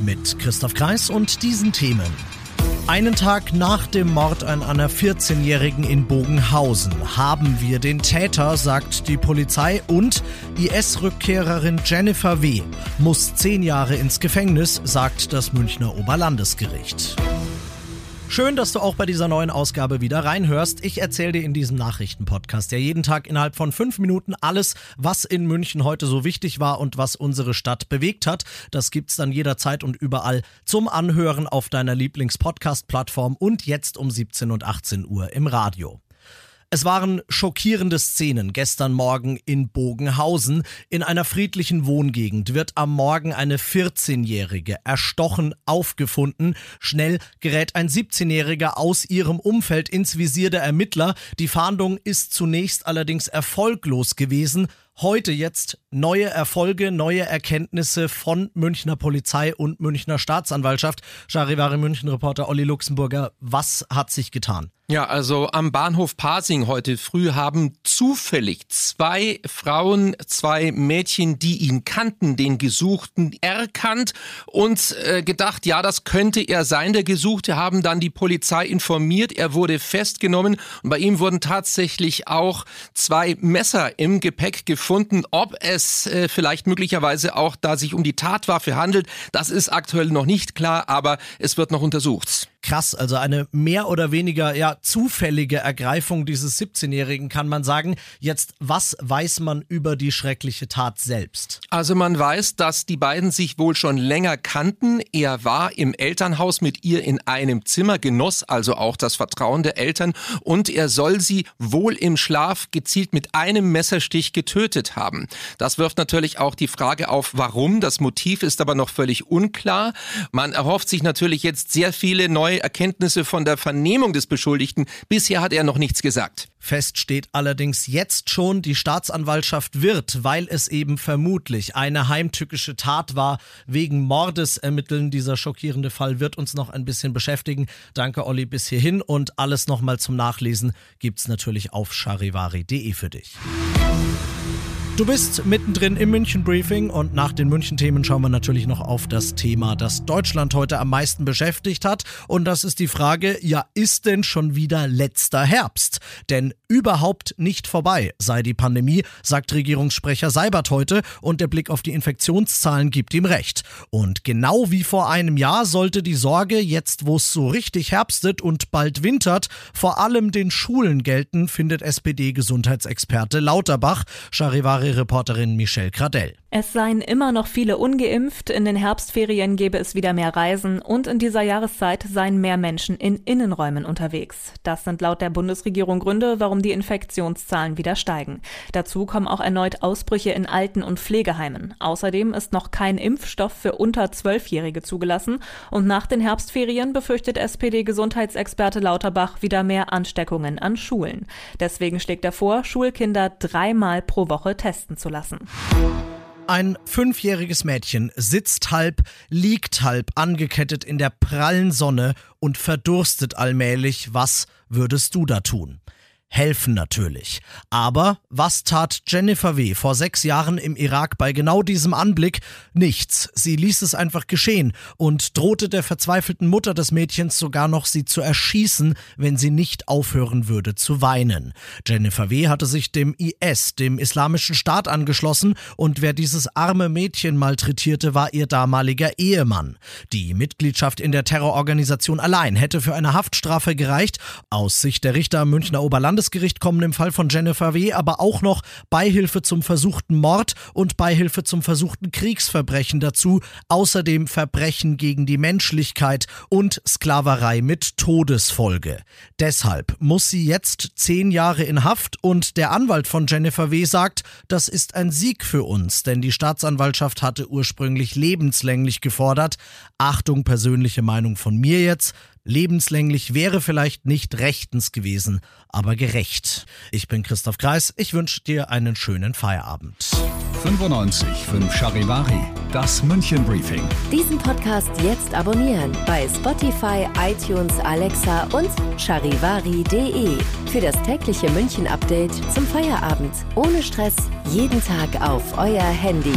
Mit Christoph Kreis und diesen Themen. Einen Tag nach dem Mord an einer 14-Jährigen in Bogenhausen haben wir den Täter, sagt die Polizei, und IS-Rückkehrerin Jennifer W. muss zehn Jahre ins Gefängnis, sagt das Münchner Oberlandesgericht. Schön, dass du auch bei dieser neuen Ausgabe wieder reinhörst. Ich erzähle dir in diesem Nachrichtenpodcast ja jeden Tag innerhalb von fünf Minuten alles, was in München heute so wichtig war und was unsere Stadt bewegt hat. Das gibt's dann jederzeit und überall zum Anhören auf deiner Lieblings-Podcast-Plattform und jetzt um 17 und 18 Uhr im Radio. Es waren schockierende Szenen gestern Morgen in Bogenhausen. In einer friedlichen Wohngegend wird am Morgen eine 14-Jährige erstochen aufgefunden. Schnell gerät ein 17-Jähriger aus ihrem Umfeld ins Visier der Ermittler. Die Fahndung ist zunächst allerdings erfolglos gewesen. Heute jetzt neue Erfolge, neue Erkenntnisse von Münchner Polizei und Münchner Staatsanwaltschaft. Charivari München Reporter Olli Luxemburger, was hat sich getan? Ja, also am Bahnhof Pasing heute früh haben zufällig zwei Frauen, zwei Mädchen, die ihn kannten, den Gesuchten erkannt und äh, gedacht, ja, das könnte er sein, der Gesuchte, haben dann die Polizei informiert, er wurde festgenommen und bei ihm wurden tatsächlich auch zwei Messer im Gepäck gefunden. Ob es äh, vielleicht möglicherweise auch da sich um die Tatwaffe handelt, das ist aktuell noch nicht klar, aber es wird noch untersucht krass. Also eine mehr oder weniger ja zufällige Ergreifung dieses 17-Jährigen kann man sagen. Jetzt, was weiß man über die schreckliche Tat selbst? Also man weiß, dass die beiden sich wohl schon länger kannten. Er war im Elternhaus mit ihr in einem Zimmer, genoss also auch das Vertrauen der Eltern und er soll sie wohl im Schlaf gezielt mit einem Messerstich getötet haben. Das wirft natürlich auch die Frage auf, warum. Das Motiv ist aber noch völlig unklar. Man erhofft sich natürlich jetzt sehr viele neue Erkenntnisse von der Vernehmung des Beschuldigten. Bisher hat er noch nichts gesagt. Fest steht allerdings jetzt schon, die Staatsanwaltschaft wird, weil es eben vermutlich eine heimtückische Tat war, wegen Mordes ermitteln. Dieser schockierende Fall wird uns noch ein bisschen beschäftigen. Danke, Olli, bis hierhin und alles nochmal zum Nachlesen gibt's natürlich auf charivari.de für dich. Du bist mittendrin im München Briefing und nach den München Themen schauen wir natürlich noch auf das Thema, das Deutschland heute am meisten beschäftigt hat und das ist die Frage, ja, ist denn schon wieder letzter Herbst? Denn überhaupt nicht vorbei sei die Pandemie, sagt Regierungssprecher Seibert heute und der Blick auf die Infektionszahlen gibt ihm recht. Und genau wie vor einem Jahr sollte die Sorge, jetzt wo es so richtig herbstet und bald wintert, vor allem den Schulen gelten, findet SPD-Gesundheitsexperte Lauterbach. Charivari Reporterin Michelle Cradell. Es seien immer noch viele ungeimpft, in den Herbstferien gäbe es wieder mehr Reisen und in dieser Jahreszeit seien mehr Menschen in Innenräumen unterwegs. Das sind laut der Bundesregierung Gründe, warum die Infektionszahlen wieder steigen. Dazu kommen auch erneut Ausbrüche in Alten- und Pflegeheimen. Außerdem ist noch kein Impfstoff für unter Zwölfjährige zugelassen und nach den Herbstferien befürchtet SPD-Gesundheitsexperte Lauterbach wieder mehr Ansteckungen an Schulen. Deswegen schlägt er vor, Schulkinder dreimal pro Woche testen zu lassen. Ein fünfjähriges Mädchen sitzt halb, liegt halb angekettet in der prallen Sonne und verdurstet allmählich. Was würdest du da tun? Helfen natürlich. Aber was tat Jennifer W. vor sechs Jahren im Irak bei genau diesem Anblick? Nichts. Sie ließ es einfach geschehen und drohte der verzweifelten Mutter des Mädchens sogar noch, sie zu erschießen, wenn sie nicht aufhören würde zu weinen. Jennifer W. hatte sich dem IS, dem Islamischen Staat, angeschlossen und wer dieses arme Mädchen malträtierte, war ihr damaliger Ehemann. Die Mitgliedschaft in der Terrororganisation allein hätte für eine Haftstrafe gereicht. Aus Sicht der Richter am Münchner Oberland Landesgericht kommen im Fall von Jennifer W. aber auch noch Beihilfe zum versuchten Mord und Beihilfe zum versuchten Kriegsverbrechen dazu, außerdem Verbrechen gegen die Menschlichkeit und Sklaverei mit Todesfolge. Deshalb muss sie jetzt zehn Jahre in Haft und der Anwalt von Jennifer W. sagt, das ist ein Sieg für uns, denn die Staatsanwaltschaft hatte ursprünglich lebenslänglich gefordert. Achtung, persönliche Meinung von mir jetzt. Lebenslänglich wäre vielleicht nicht rechtens gewesen, aber gerecht. Ich bin Christoph Kreis, ich wünsche dir einen schönen Feierabend. 95 5 Charivari, das München Briefing. Diesen Podcast jetzt abonnieren bei Spotify, iTunes, Alexa und charivari.de. Für das tägliche München Update zum Feierabend. Ohne Stress, jeden Tag auf euer Handy.